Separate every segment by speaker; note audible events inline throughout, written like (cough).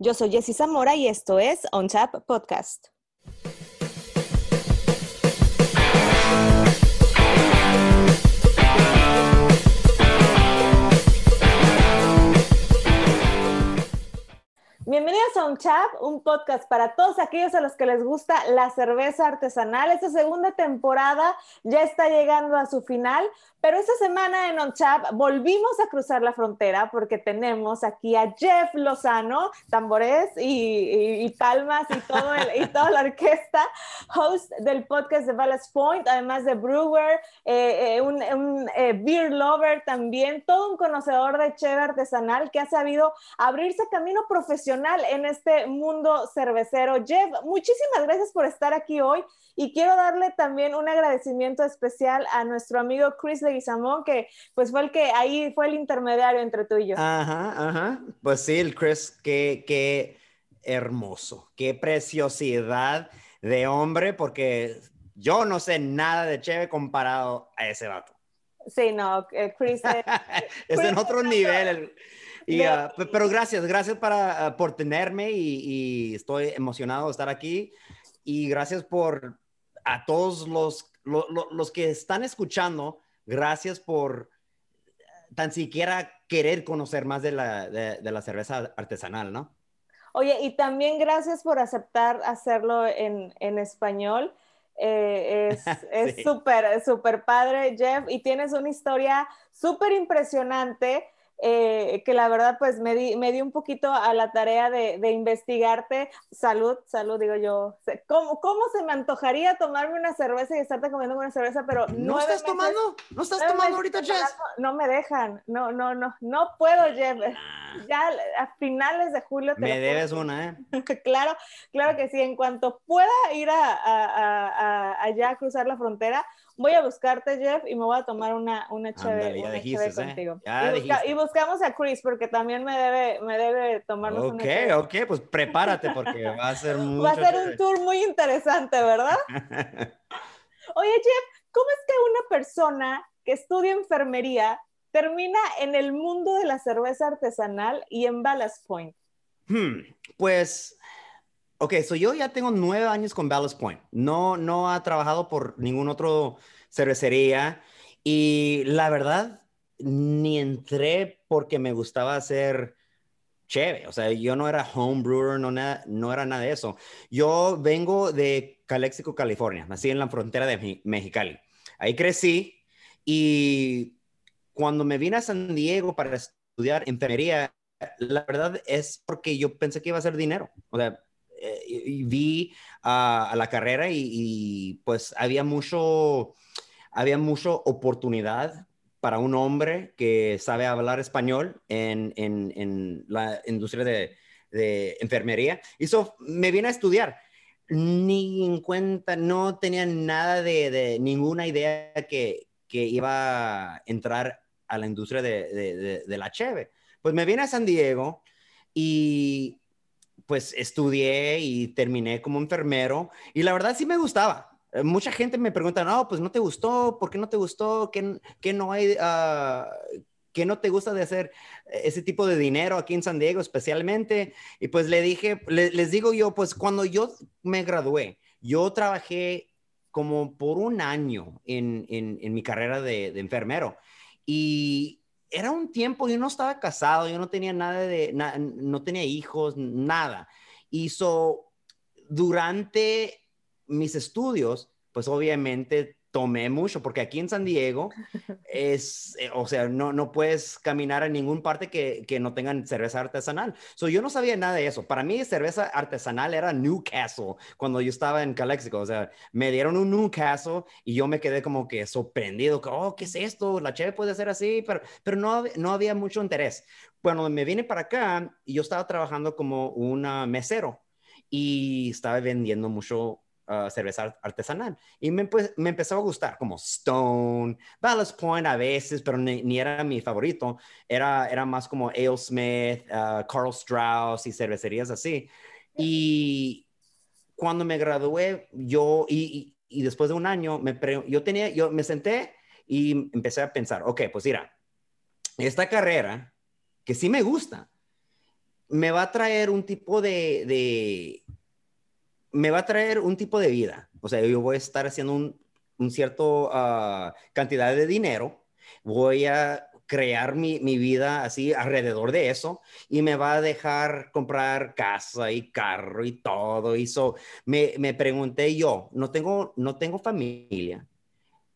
Speaker 1: Yo soy Jessy Zamora y esto es On Tap Podcast. Bienvenidos a Un Chap, un podcast para todos aquellos a los que les gusta la cerveza artesanal. Esta segunda temporada ya está llegando a su final, pero esta semana en On Chap volvimos a cruzar la frontera porque tenemos aquí a Jeff Lozano, tambores y, palmas y, todo y toda la orquesta, host del podcast de Ballast Point, además de brewer, eh, eh, un, eh, beer lover también, todo un conocedor de cheve artesanal que ha sabido abrirse camino profesional en este mundo cervecero. Jeff, muchísimas gracias por estar aquí hoy y quiero darle también un agradecimiento especial a nuestro amigo Chris Leguizamón, que pues fue el que ahí fue el intermediario entre tú y yo.
Speaker 2: Ajá, ajá. Pues sí, el Chris, qué, qué hermoso, qué preciosidad de hombre, porque yo no sé nada de Cheve comparado a ese vato.
Speaker 1: Sí, no, eh, Chris. (laughs)
Speaker 2: es en otro nivel. Ah, pero gracias, gracias para, ah, por tenerme y, estoy emocionado de estar aquí. Y gracias por a todos los, los, que están escuchando, gracias por tan siquiera querer conocer más de la, de, la cerveza artesanal, ¿no?
Speaker 1: Oye, y también gracias por aceptar hacerlo en, en español. Eh, es (laughs) súper, súper padre, Jeff, y tienes una historia súper impresionante eh, que la verdad pues me di, me di un poquito a la tarea de, de investigarte. Salud, salud, digo yo. ¿Cómo, ¿Cómo, se me antojaría tomarme una cerveza y estarte comiendo una cerveza? Pero
Speaker 2: ¿No estás tomando? ¿No estás tomando ahorita, Jess?
Speaker 1: No, me dejan. No, no, no. No puedo, Jeff. Ah. Ya a finales de julio.
Speaker 2: Te me debes una, ¿eh? (laughs)
Speaker 1: claro, claro que sí. En cuanto pueda ir a, a, a, allá a cruzar la frontera, voy a buscarte, Jeff, y me voy a tomar una, una chévere, ¿eh? contigo. y, buscamos a Chris, porque también me debe, me debe tomarnos
Speaker 2: una chévere. Ok, ok, pues prepárate, porque va a ser mucho (laughs)
Speaker 1: Va a ser un tour muy interesante, ¿verdad? (laughs) Oye, Jeff, ¿cómo es que una persona que estudia enfermería termina en el mundo de la cerveza artesanal y en Ballast Point?
Speaker 2: Hmm, pues Ok, so yo ya tengo nueve años con Ballast Point. No, no ha trabajado por ningún otro cervecería y la verdad ni entré porque me gustaba hacer chévere. O sea, yo no era homebrewer, no, no era nada de eso. Yo vengo de Calexico, California. Nací en la frontera de Mexicali. Ahí crecí y cuando me vine a San Diego para estudiar enfermería, la verdad es porque yo pensé que iba a ser dinero. O sea, eh, vi a, la carrera y, pues había mucho, había mucho oportunidad para un hombre que sabe hablar español en, en, la industria de, de enfermería. Y eso me vine a estudiar. Ni en cuenta, no tenía nada de, de ninguna idea que, que, iba a entrar a la industria de, de, de la cheve. Pues me vine a San Diego y pues estudié y terminé como enfermero y la verdad sí me gustaba. Eh, mucha gente me pregunta, no, pues no te gustó, ¿por qué no te gustó? ¿Qué, qué no hay, uh, qué no te gusta de hacer ese tipo de dinero aquí en San Diego especialmente? Y pues le dije, les digo yo, pues cuando yo me gradué, yo trabajé como por un año en, en, mi carrera de, de enfermero y era un tiempo, yo no estaba casado, yo no tenía nada de, no tenía hijos, nada. Y durante mis estudios, pues obviamente tomé mucho, porque aquí en San Diego es, eh, o sea, no, no puedes caminar a ningún parte que, que no tengan cerveza artesanal. So, yo no sabía nada de eso. Para mí, cerveza artesanal era Newcastle cuando yo estaba en Calexico. O sea, me dieron un Newcastle y yo me quedé como que sorprendido. Que, oh, ¿qué es esto? La cheve puede ser así, pero, pero no, no había mucho interés. Bueno, me vine para acá y yo estaba trabajando como un mesero y estaba vendiendo mucho Ah, cerveza artesanal. Y me, me, empezó a gustar, como Stone, Ballast Point a veces, pero ni, era mi favorito. Era, era más como Ale Smith, uh, Carl Strauss y cervecerías así. Y cuando me gradué, yo, y, después de un año, me yo, tenía, yo me senté y empecé a pensar, ok, pues mira, esta carrera, que sí me gusta, me va a traer un tipo de, me va a traer un tipo de vida. O sea, yo voy a estar haciendo un, un cierto uh, cantidad de dinero, voy a crear mi, mi, vida así alrededor de eso y me va a dejar comprar casa y carro y todo. Y so, me, me pregunté yo, no tengo, no tengo familia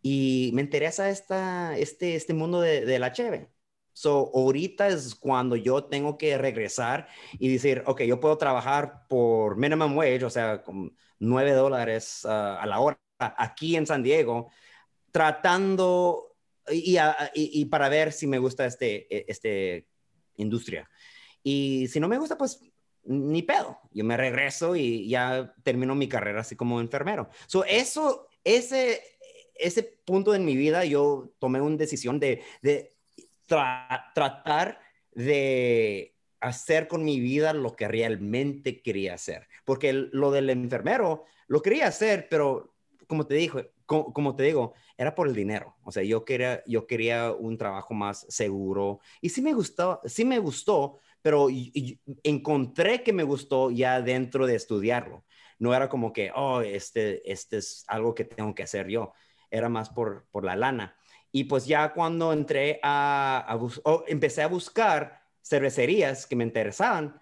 Speaker 2: y me interesa esta, este, este mundo de, de la cheve. So, ahorita es cuando yo tengo que regresar y decir, ok, yo puedo trabajar por minimum wage, o sea, con 9 dólares uh, a la hora aquí en San Diego, tratando y, y, para ver si me gusta este, e, este industria. Y si no me gusta, pues ni pedo. Yo me regreso y ya termino mi carrera así como enfermero. So, eso, ese, ese punto en mi vida, yo tomé una decisión de, de tratar de hacer con mi vida lo que realmente quería hacer. Porque lo del enfermero lo quería hacer, pero como te dijo, como, te digo, era por el dinero. O sea, yo quería, yo quería un trabajo más seguro. Y sí me gustó, sí me gustó, pero encontré que me gustó ya dentro de estudiarlo. No era como que, oh, este, este es algo que tengo que hacer yo. Era más por, por la lana. Y pues ya cuando entré a, a empecé a buscar cervecerías que me interesaban,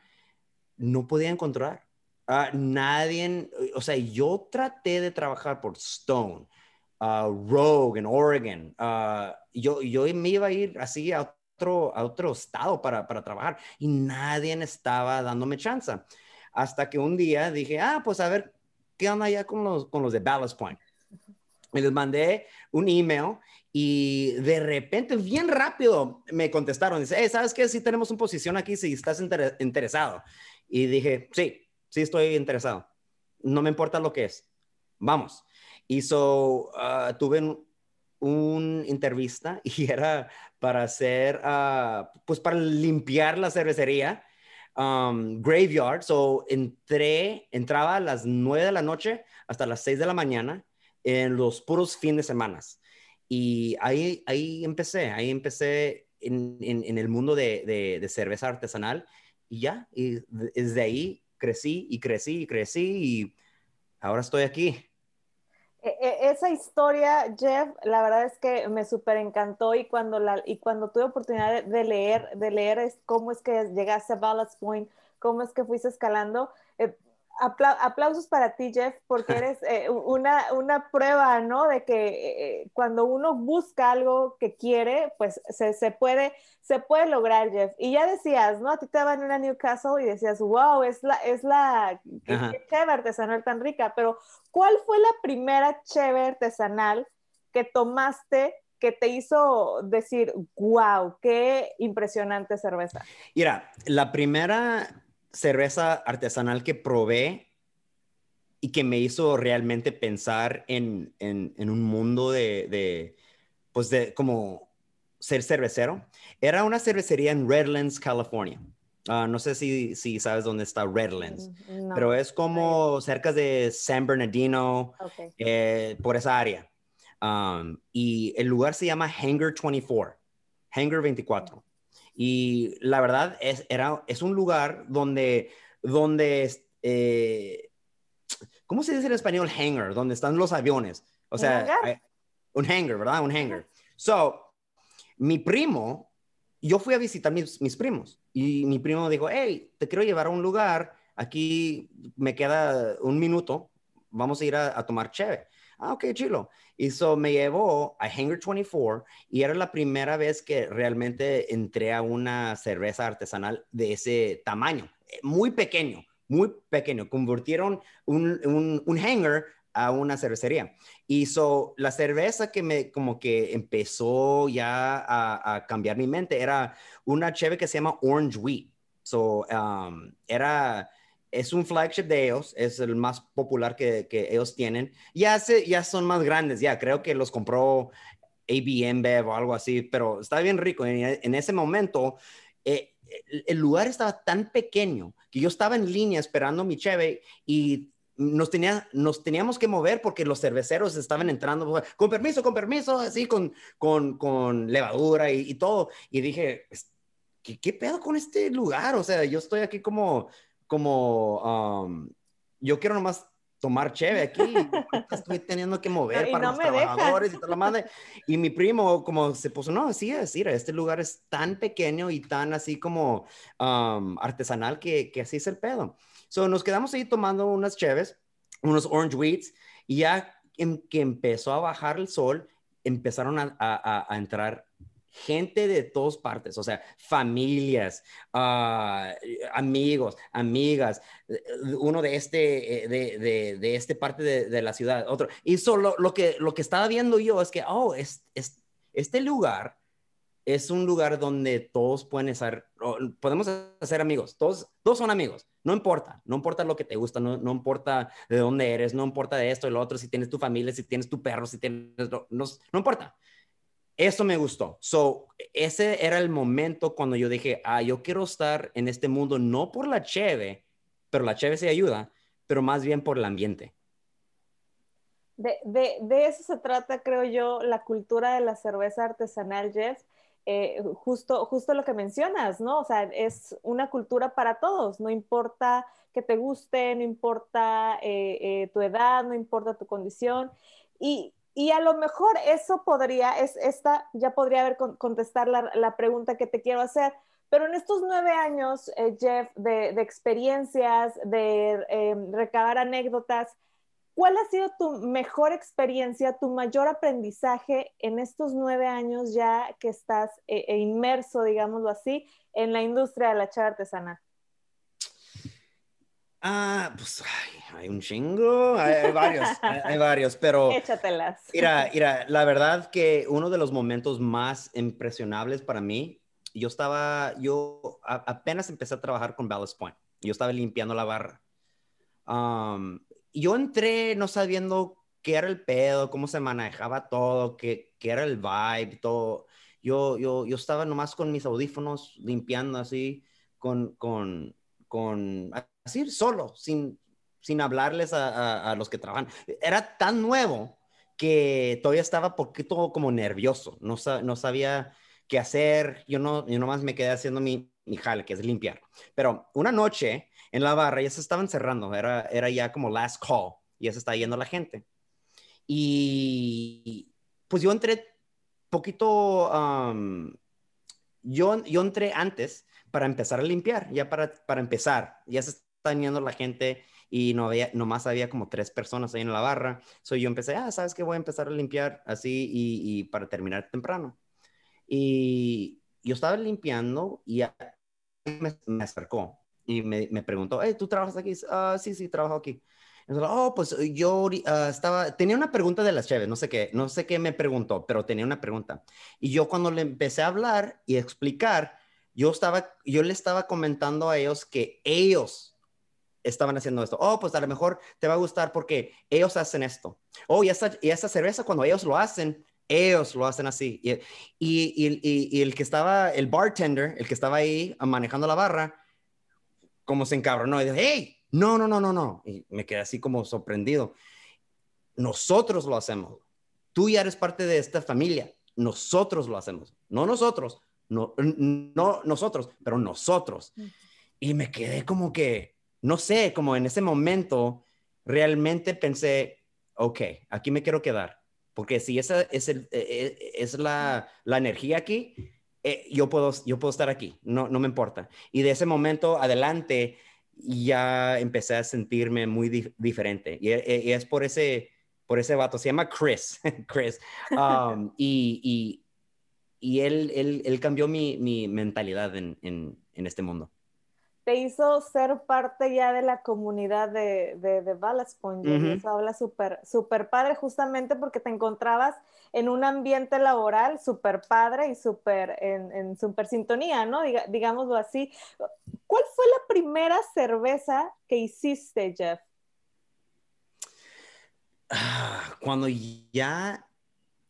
Speaker 2: no podía encontrar. Uh, nadie, o sea, yo traté de trabajar por Stone, uh, Rogue en Oregon. Uh, yo, yo me iba a ir así a otro, a otro estado para, para trabajar y nadie estaba dándome chance. Hasta que un día dije, ah, pues a ver, ¿qué onda ya con los, con los de Ballast Point? Y les mandé un email y de repente, bien rápido, me contestaron. Dice, ¿sabes qué? Si tenemos una posición aquí, si estás interesado. Y dije, sí, sí estoy interesado. No me importa lo que es. Vamos. Y so, uh, tuve un entrevista (laughs) y era para hacer, uh, pues para limpiar la cervecería, um, graveyard. So, entré, entraba a las nueve de la noche hasta las seis de la mañana en los puros fines de semana. Y ahí, ahí empecé, ahí empecé en, en, el mundo de, de, de, cerveza artesanal y ya, y desde ahí crecí y crecí y crecí y ahora estoy aquí.
Speaker 1: E, e, esa historia, Jeff, la verdad es que me súper encantó y cuando, la, y cuando tuve oportunidad de leer, de leer es cómo es que llegaste a Ballast Point, cómo es que fuiste escalando, eh, aplausos para ti, Jeff, porque (laughs) eres eh, una, una, prueba, ¿no? De que eh, cuando uno busca algo que quiere, pues se, se, puede, se puede lograr, Jeff. Y ya decías, ¿no? A ti te van a una Newcastle y decías, wow, es la, es la cheve artesanal tan rica, pero ¿cuál fue la primera cheve artesanal que tomaste que te hizo decir, wow, qué impresionante cerveza?
Speaker 2: Mira, la primera cerveza artesanal que probé y que me hizo realmente pensar en, en, un mundo de, de, pues de como ser cervecero, era una cervecería en Redlands, California. Ah, no sé si, si, sabes dónde está Redlands, mm, pero es como cerca de San Bernardino, eh, por esa área. Um, y el lugar se llama Hangar 24, Hangar 24. Y la verdad es, era, es un lugar donde, donde eh, ¿cómo se dice en español hangar? Donde están los aviones. O sea, ¿Un, hangar? ¿verdad? Un hangar. So, mi primo, yo fui a visitar mis, mis primos y mi primo dijo, hey, te quiero llevar a un lugar, aquí me queda un minuto, vamos a ir a, a tomar cheve. Ah, ok, chilo. Y eso me llevó a Hangar 24 y era la primera vez que realmente entré a una cerveza artesanal de ese tamaño, eh, muy pequeño, muy pequeño. Convirtieron un, un, un hangar a una cervecería. Y so, la cerveza que me como que empezó ya a, a cambiar mi mente era una cheve que se llama Orange Wheat. So, um, era es un flagship de ellos, es el más popular que, ellos tienen. Ya, se, ya son más grandes, ya creo que los compró ABM Bev o algo así, pero está bien rico. En, ese momento, eh, el, lugar estaba tan pequeño que yo estaba en línea esperando mi cheve y nos, tenía, nos teníamos que mover porque los cerveceros estaban entrando, con permiso, con permiso, así con, con, con levadura y, y todo. Y dije, ¿qué, qué pedo con este lugar? O sea, yo estoy aquí como, como, um, yo quiero nomás tomar cheve aquí, estoy teniendo que mover para
Speaker 1: no
Speaker 2: los trabajadores y toda la madre. Y mi primo como se puso, no, así es, mira, este lugar es tan pequeño y tan así como um, artesanal que, que así es el pedo. So, nos quedamos ahí tomando unas cheves, unos orange wheats, y ya en, que empezó a bajar el sol, empezaron a, a, a entrar gente de todas partes, o sea, familias, uh, amigos, amigas, uno de este, eh, de, de, de este parte de, la ciudad, otro. Y solo lo que, lo que estaba viendo yo es que, oh, es, es, este lugar es un lugar donde todos pueden estar, podemos hacer amigos, todos, todos son amigos, no importa, no importa lo que te gusta, no, no importa de dónde eres, no importa de esto lo otro, si tienes tu familia, si tienes tu perro, si tienes, no, no importa eso me gustó. So, ese era el momento cuando yo dije, ah, yo quiero estar en este mundo no por la cheve, pero la cheve se ayuda, pero más bien por el ambiente.
Speaker 1: De, de, de eso se trata, creo yo, la cultura de la cerveza artesanal, Jeff. Eh, justo, justo lo que mencionas, ¿no? O sea, es una cultura para todos, no importa que te guste, no importa eh, eh, tu edad, no importa tu condición. Y, y a lo mejor eso podría, es esta, ya podría haber con, contestar la, la, pregunta que te quiero hacer, pero en estos nueve años, eh, Jeff, de, experiencias, de eh, recabar anécdotas, ¿cuál ha sido tu mejor experiencia, tu mayor aprendizaje en estos nueve años ya que estás eh, e inmerso, digámoslo así, en la industria de la chava artesanal?
Speaker 2: Ah, pues ay, hay un chingo, hay, hay varios, hay, hay, varios, pero...
Speaker 1: Échatelas.
Speaker 2: Mira, mira, la verdad que uno de los momentos más impresionables para mí, yo estaba, yo a, apenas empecé a trabajar con Ballast Point, yo estaba limpiando la barra. Um, yo entré no sabiendo qué era el pedo, cómo se manejaba todo, qué, qué era el vibe, todo. Yo, yo, yo estaba nomás con mis audífonos limpiando así, con, con, con así solo, sin, sin hablarles a, los que trabajan. Era tan nuevo que todavía estaba poquito como nervioso, no, no sabía qué hacer, yo, no, yo nomás me quedé haciendo mi, mi jale, que es limpiar. Pero una noche en la barra ya se estaban cerrando, era, era ya como last call, ya se está yendo la gente. Y pues yo entré poquito, um, yo, yo entré antes para empezar a limpiar, ya para, para empezar, ya se yendo la gente y no había, nomás había como tres personas ahí en la barra. So yo empecé, ah, ¿sabes qué? Voy a empezar a limpiar así y, y para terminar temprano. Y yo estaba limpiando y me, me acercó y me, me, preguntó, hey, ¿tú trabajas aquí? Uh, sí, sí, trabajo aquí. Entonces, oh, pues yo uh, estaba, tenía una pregunta de las cheves, no sé qué, no sé qué me preguntó, pero tenía una pregunta. Y yo cuando le empecé a hablar y explicar, yo estaba, yo le estaba comentando a ellos que ellos estaban haciendo esto. Oh, pues a lo mejor te va a gustar porque ellos hacen esto. Oh, y esta, y esta cerveza cuando ellos lo hacen, ellos lo hacen así. Y, y, y, y, el que estaba, el bartender, el que estaba ahí manejando la barra, como se encabronó y dijo, hey, no, no, no, no, no. Y me quedé así como sorprendido. Nosotros lo hacemos. Tú ya eres parte de esta familia. Nosotros lo hacemos. No nosotros, no, no nosotros, pero nosotros. Y me quedé como que, no sé, como en ese momento realmente pensé, ok, aquí me quiero quedar, porque si esa es, e, e, la, energía aquí, eh, yo, puedo, yo puedo estar aquí, no, no me importa. Y de ese momento adelante ya empecé a sentirme muy di diferente. Y, e, y, es por ese, por ese vato, se llama Chris, (laughs) Chris. Um, y, él, él, él, cambió mi, mentalidad en, en, en este mundo
Speaker 1: te hizo ser parte ya de la comunidad de, de, de Ballast Point. Uh -huh. Eso habla súper super padre, justamente porque te encontrabas en un ambiente laboral súper padre y súper en, en super sintonía, ¿no? Diga, digámoslo así. ¿Cuál fue la primera cerveza que hiciste, Jeff?
Speaker 2: Cuando ya.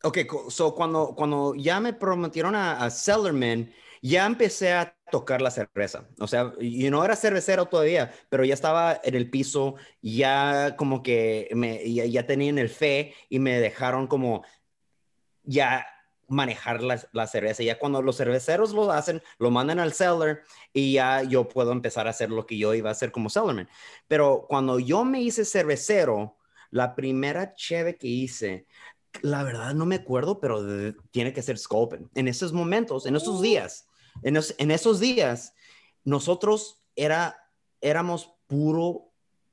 Speaker 2: Ok, so cuando, cuando ya me prometieron a, a Sellerman, ya empecé a tocar la cerveza. O sea, yo no era cervecero todavía, pero ya estaba en el piso, ya como que me, ya, ya tenían el fe y me dejaron como ya manejar la, la, cerveza. Ya cuando los cerveceros lo hacen, lo mandan al cellar y ya yo puedo empezar a hacer lo que yo iba a hacer como cellarman. Pero cuando yo me hice cervecero, la primera cheve que hice, la verdad no me acuerdo, pero tiene que ser Scopen. En esos momentos, en esos oh. días, en, en esos días, nosotros era, éramos puro,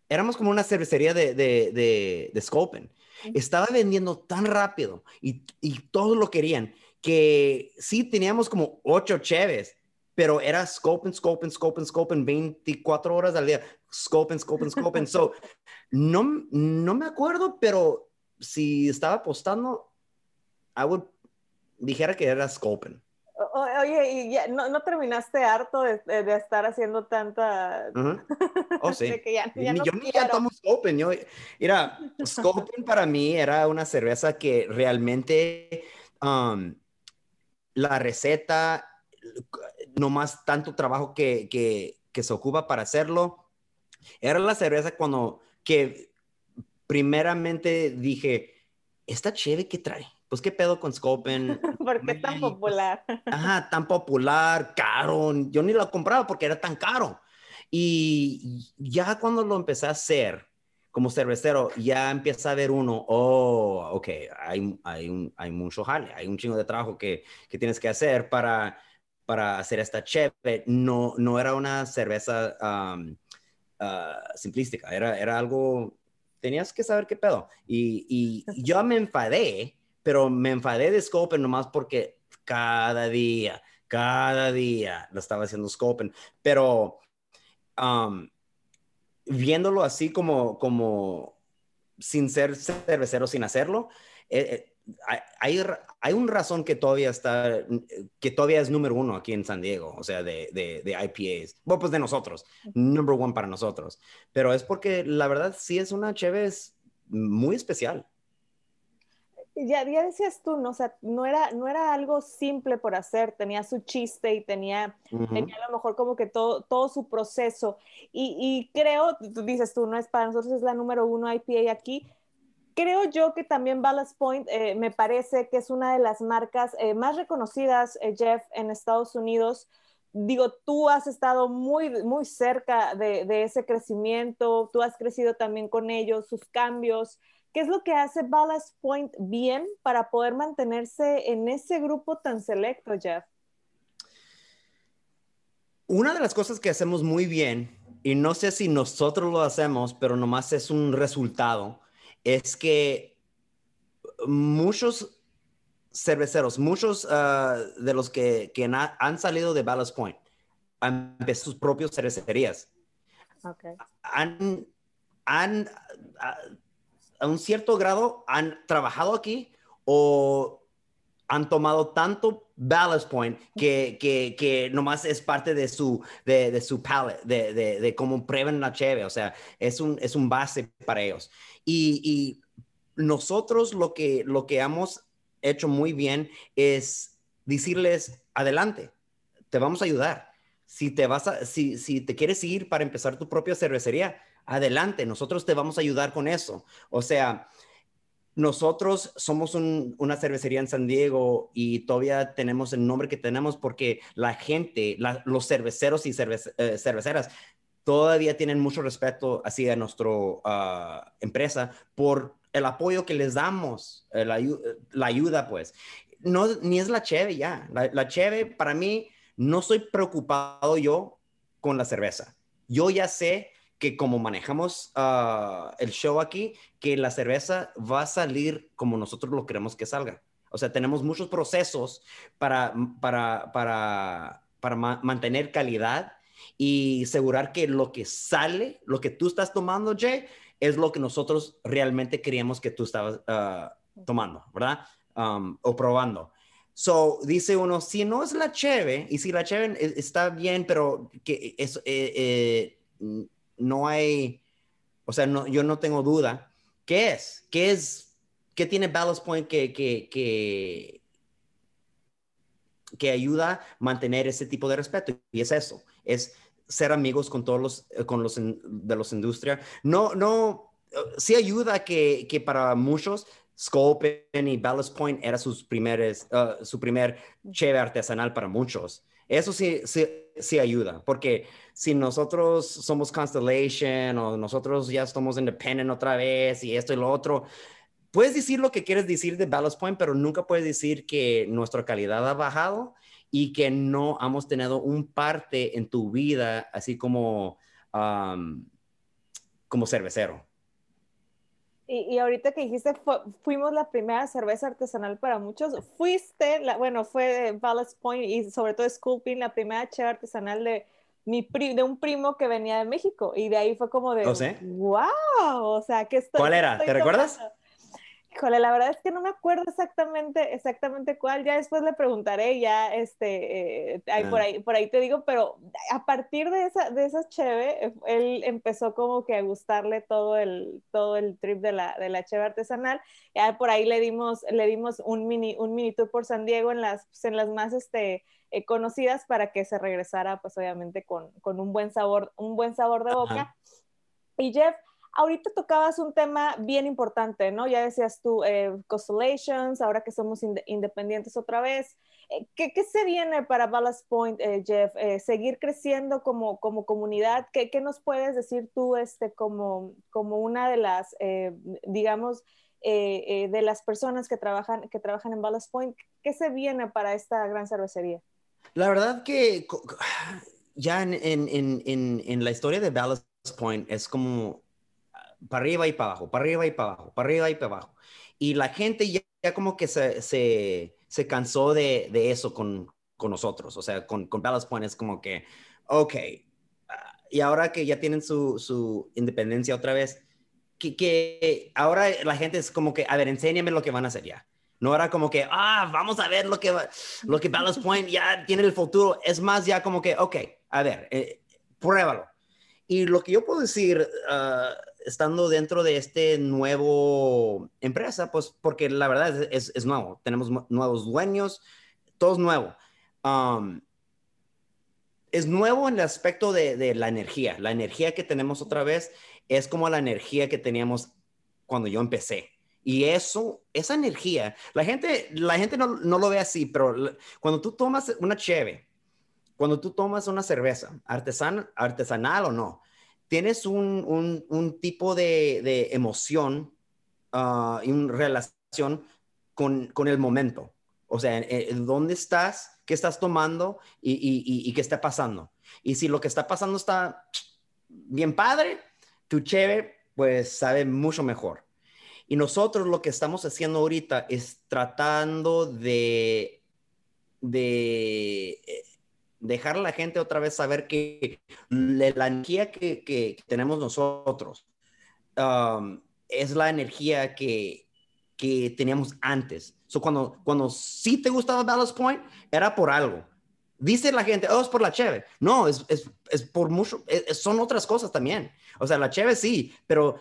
Speaker 2: éramos como una cervecería de, de, de, de Scopen. Estaba vendiendo tan rápido y, y todos lo querían que sí teníamos como ocho cheves, pero era Scopen, Scopen, Scopen, Scopen 24 horas al día. Scopen, Scopen, Scopen. So, no, no me acuerdo, pero si estaba apostando, I would, dijera que era Scopen.
Speaker 1: Oye, ¿y ya no, terminaste harto de, estar haciendo tanta... (laughs)
Speaker 2: Oh, sí. yo ni ya tomo Scopen. Yo, mira, Scopen para mí era una cerveza que realmente um, la receta, no más tanto trabajo que, que, que se ocupa para hacerlo. Era la cerveza cuando que primeramente dije, esta chévere que trae pues qué pedo con Scopen. (laughs)
Speaker 1: ¿Por qué es tan pues, popular? (laughs)
Speaker 2: ajá, tan popular, caro. Yo ni lo compraba porque era tan caro. Y ya cuando lo empecé a hacer como cervecero, ya empieza a ver uno, oh, ok, hay, hay, un, hay mucho jale, hay un chingo de trabajo que, que tienes que hacer para, para hacer esta cheve. No, no era una cerveza um, uh, simplística, era, era algo, tenías que saber qué pedo. Y, y (laughs) yo me enfadé pero me enfadé de Scopen nomás porque cada día, cada día lo estaba haciendo Scopen, pero um, viéndolo así como, como sin ser cervecero, sin hacerlo, eh, eh, hay, hay una razón que todavía está, que todavía es número uno aquí en San Diego, o sea, de, de, de, IPAs. Bueno, pues de nosotros, number one para nosotros. Pero es porque la verdad sí es una chévere muy especial
Speaker 1: ya, ya decías tú, ¿no? O sea, no era, no era algo simple por hacer, tenía su chiste y tenía, tenía a lo mejor como que todo, todo su proceso. Y, y, creo, tú dices tú, no es para nosotros, es la número uno IPA aquí. Creo yo que también Ballast Point eh, me parece que es una de las marcas eh, más reconocidas, eh, Jeff, en Estados Unidos. Digo, tú has estado muy, muy cerca de, de ese crecimiento, tú has crecido también con ellos, sus cambios. ¿Qué es lo que hace Ballast Point bien para poder mantenerse en ese grupo tan selecto, Jeff?
Speaker 2: Una de las cosas que hacemos muy bien, y no sé si nosotros lo hacemos, pero nomás es un resultado, es que muchos cerveceros, muchos ah, de los que, han salido de Ballast Point, han empezado sus propias cervecerías. Okay. Han, han ah, a un cierto grado han trabajado aquí o han tomado tanto ballast point que, que, que nomás es parte de su, de, su palette, de, de, de, cómo prueben la cheve, o sea, es un, es un base para ellos. Y, y, nosotros lo que, lo que hemos hecho muy bien es decirles, adelante, te vamos a ayudar. Si te, vas a, si, si te quieres ir para empezar tu propia cervecería, adelante, nosotros te vamos a ayudar con eso. O sea, nosotros somos una cervecería en San Diego y todavía tenemos el nombre que tenemos porque la gente, los cerveceros y eh, cerveceras todavía tienen mucho respeto hacia nuestra ah, empresa por el apoyo que les damos, eh, la, ayuda, pues. No, ni es la cheve ya. La, la para mí, no estoy preocupado yo con la cerveza. Yo ya sé que como manejamos ah, el show aquí, que la cerveza va a salir como nosotros lo queremos que salga. O sea, tenemos muchos procesos para, para, para, para mantener calidad y asegurar que lo que sale, lo que tú estás tomando, Jay, es lo que nosotros realmente queríamos que tú estabas ah, tomando, ¿verdad? Um, o probando. So, dice uno, si no es la cheve, y si la cheve está bien, pero que es, eh, eh, no hay, o sea, no, yo no tengo duda. ¿Qué es? ¿Qué es? ¿Qué tiene Ballast Point que, que, que, que ayuda a mantener ese tipo de respeto? Y es eso, es ser amigos con todos los, eh, con los de los industrias. No, no, sí ayuda que, que para muchos Sculpin y Ballast Point era sus primeros, uh, su primer cheve artesanal para muchos. Eso sí, sí, sí ayuda, porque si nosotros somos Constellation o nosotros ya somos Independent otra vez y esto y lo otro, puedes decir lo que quieres decir de Ballast Point, pero nunca puedes decir que nuestra calidad ha bajado y que no hemos tenido un parte en tu vida, así como, um, como cervecero.
Speaker 1: Y, ahorita que dijiste, fuimos la primera cerveza artesanal para muchos. Fuiste, la, bueno, fue Ballast Point y sobre todo Sculpin, la primera cheve artesanal de, mi de un primo que venía de México. Y de ahí fue como de, wow, o sea, que estoy.
Speaker 2: ¿Cuál era? ¿Te recuerdas?
Speaker 1: Híjole, la verdad es que no me acuerdo exactamente, exactamente cuál. Ya después le preguntaré, ya este, eh, por, ahí, por ahí te digo, pero a partir de esa, de esa cheve, eh, él empezó como que a gustarle todo el, todo el trip de la, de la cheve artesanal. Ya por ahí le dimos, le dimos un mini, un mini tour por San Diego en las, pues, en las más este, eh, conocidas para que se regresara, pues obviamente con, con un buen sabor, un buen sabor de boca. Y Jeff, ahorita tocabas un tema bien importante, ¿no? Ya decías tú, eh, Constellations, ahora que somos independientes otra vez. Eh, ¿qué, ¿qué, se viene para Ballast Point, eh, Jeff? ¿Seguir creciendo como, como comunidad? ¿Qué, ¿Qué, nos puedes decir tú este, como, como una de las, digamos, de las personas que trabajan, que trabajan en Ballast Point? ¿Qué se viene para esta gran cervecería?
Speaker 2: La verdad que (sighs) ya en, en, en, en la historia de Ballast Point es como para arriba y para abajo, para arriba y para abajo, para arriba y para abajo. Y la gente ya, como que se, se, se cansó de, de, eso con, con nosotros, o sea, con, con Ballast Point es como que, ok, ah, y ahora que ya tienen su, su independencia otra vez, que, que, ahora la gente es como que, a ver, enséñame lo que van a hacer ya. No era como que, ah, vamos a ver lo que, lo que Ballast (laughs) Point ya tiene el futuro. Es más ya como que, ok, a ver, eh, pruébalo. Y lo que yo puedo decir, uh, estando dentro de este nuevo empresa, pues porque la verdad es, nuevo, tenemos nuevos dueños, todo es nuevo. Um, es nuevo en el aspecto de, de, la energía. La energía que tenemos otra vez es como la energía que teníamos cuando yo empecé. Y eso, esa energía, la gente, la gente no, no lo ve así, pero cuando tú tomas una cheve, cuando tú tomas una cerveza, artesan, artesanal o no, tienes un, un, tipo de, de emoción uh, y una relación con, con, el momento. O sea, dónde estás, qué estás tomando y, y, y, qué está pasando. Y si lo que está pasando está bien padre, tu cheve pues sabe mucho mejor. Y nosotros lo que estamos haciendo ahorita es tratando de, de eh, dejar a la gente otra vez saber que la energía que, tenemos nosotros um, es la energía que, teníamos antes. So, cuando, cuando sí te gustaba Ballast Point, era por algo. Dice la gente, oh, es por la cheve. No, es, por mucho, son otras cosas también. O sea, la cheve sí, pero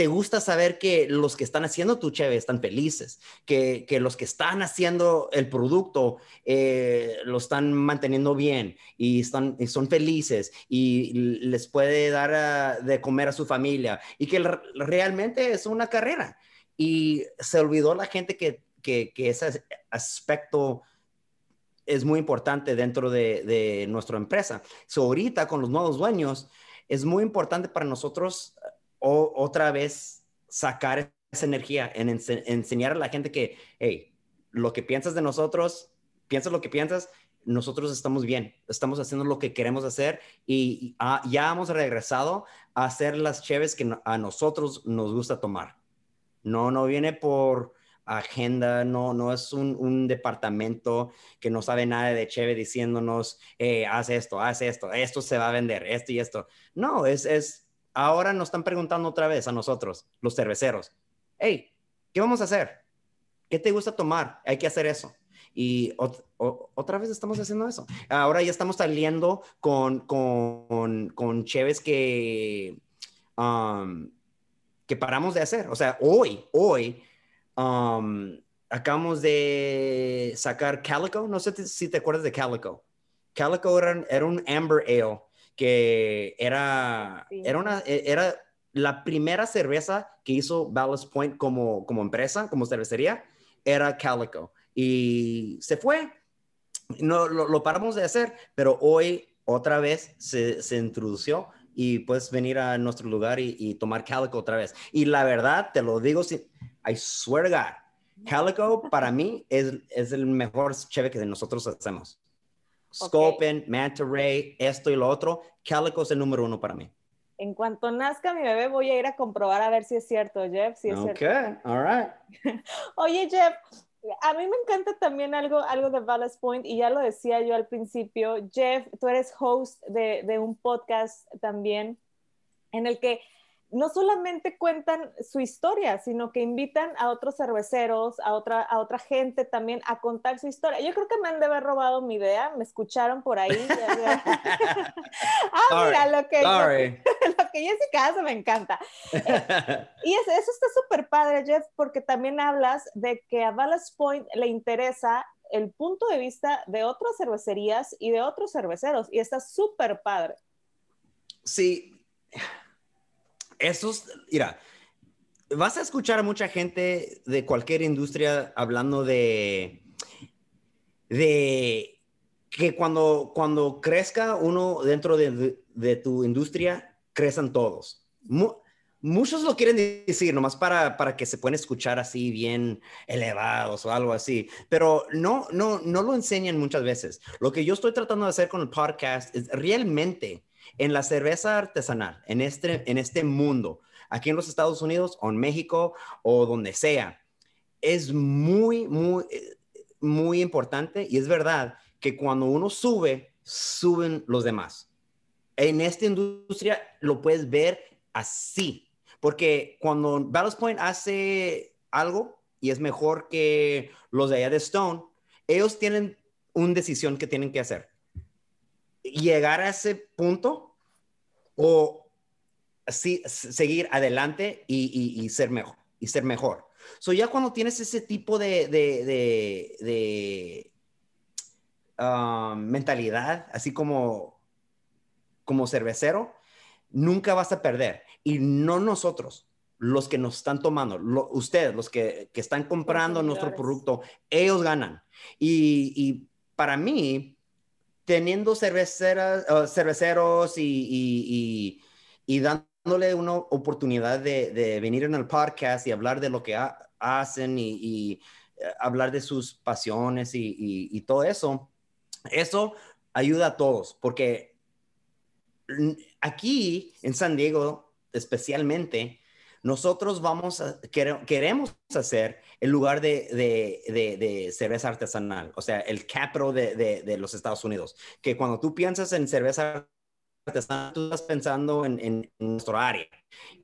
Speaker 2: te gusta saber que los que están haciendo tu cheve están felices, que, que los que están haciendo el producto eh, lo están manteniendo bien y, están, son felices y les puede dar de comer a su familia y que realmente es una carrera. Y se olvidó la gente que, que, que ese aspecto es muy importante dentro de, de nuestra empresa. So, ahorita con los nuevos dueños, es muy importante para nosotros o, otra vez sacar esa energía, en enseñar a la gente que, hey, lo que piensas de nosotros, piensas lo que piensas, nosotros estamos bien, estamos haciendo lo que queremos hacer y, ah, ya hemos regresado a hacer las cheves que a nosotros nos gusta tomar. No, no viene por agenda, no, no es un, departamento que no sabe nada de cheve diciéndonos, hey, haz esto, haz esto, esto se va a vender, esto y esto. No, es, es ahora nos están preguntando otra vez a nosotros, los cerveceros, hey, ¿qué vamos a hacer? ¿Qué te gusta tomar? Hay que hacer eso. Y otra vez estamos haciendo eso. Ahora ya estamos saliendo con, con, con cheves que, um, que paramos de hacer. O sea, hoy, hoy, um, acabamos de sacar Calico. No sé si te acuerdas de Calico. Calico era, era un Amber Ale que era, era, una, e, era la primera cerveza que hizo Ballast Point como, como empresa, como cervecería, era Calico. Y se fue. No, lo, paramos de hacer, pero hoy otra vez se, se introdució y puedes venir a nuestro lugar y, tomar Calico otra vez. Y la verdad, te lo digo, I swear to God, Calico para mí es, es el mejor cheve que nosotros hacemos. Scopen, Manta Ray, esto y lo otro, Calico es el número uno para mí.
Speaker 1: En cuanto nazca mi bebé, voy a ir a comprobar a ver si es cierto, Jeff. Si es
Speaker 2: ok, all right. (laughs)
Speaker 1: Oye, Jeff, a mí me encanta también algo, algo de Ballast Point, y ya lo decía yo al principio. Jeff, tú eres host de, de un podcast también en el que no solamente cuentan su historia, sino que invitan a otros cerveceros, a otra, a otra gente también a contar su historia. Yo creo que me han de haber robado mi idea, me escucharon por ahí. (laughs) (laughs) ah, mira, lo que, (laughs) lo, que Jessica hace me encanta. Eh, y eso, eso está súper padre, Jeff, porque también hablas de que a Ballast Point le interesa el punto de vista de otras cervecerías y de otros cerveceros, y está súper padre.
Speaker 2: Sí, esos, mira, vas a escuchar a mucha gente de cualquier industria hablando de, de que cuando, cuando crezca uno dentro de, tu industria, crezcan todos. muchos lo quieren decir, nomás para, para que se puedan escuchar así bien elevados o algo así, pero no, no, no lo enseñan muchas veces. Lo que yo estoy tratando de hacer con el podcast es realmente en la cerveza artesanal, en este, en este mundo, aquí en los Estados Unidos o en México o donde sea, es muy, muy, muy importante y es verdad que cuando uno sube, suben los demás. En esta industria lo puedes ver así, porque cuando Ballast Point hace algo y es mejor que los de allá de Stone, ellos tienen una decisión que tienen que hacer. Llegar a ese punto o sí, seguir adelante y, ser mejor. Y ser mejor. So ya cuando tienes ese tipo de, de, um, mentalidad, así como, como cervecero, nunca vas a perder. Y no nosotros, los que nos están tomando, ustedes, los que, están comprando nuestro producto, ellos ganan. Y, para mí, teniendo cerveceras, cerveceros y, dándole una oportunidad de, venir en el podcast y hablar de lo que hacen y, eh, hablar de sus pasiones y, todo eso, eso ayuda a todos, porque aquí en San Diego especialmente, nosotros vamos a, queremos hacer el lugar de, cerveza artesanal, o sea, el capro de, los Estados Unidos. Que cuando tú piensas en cerveza artesanal, tú estás pensando en, en, nuestro área.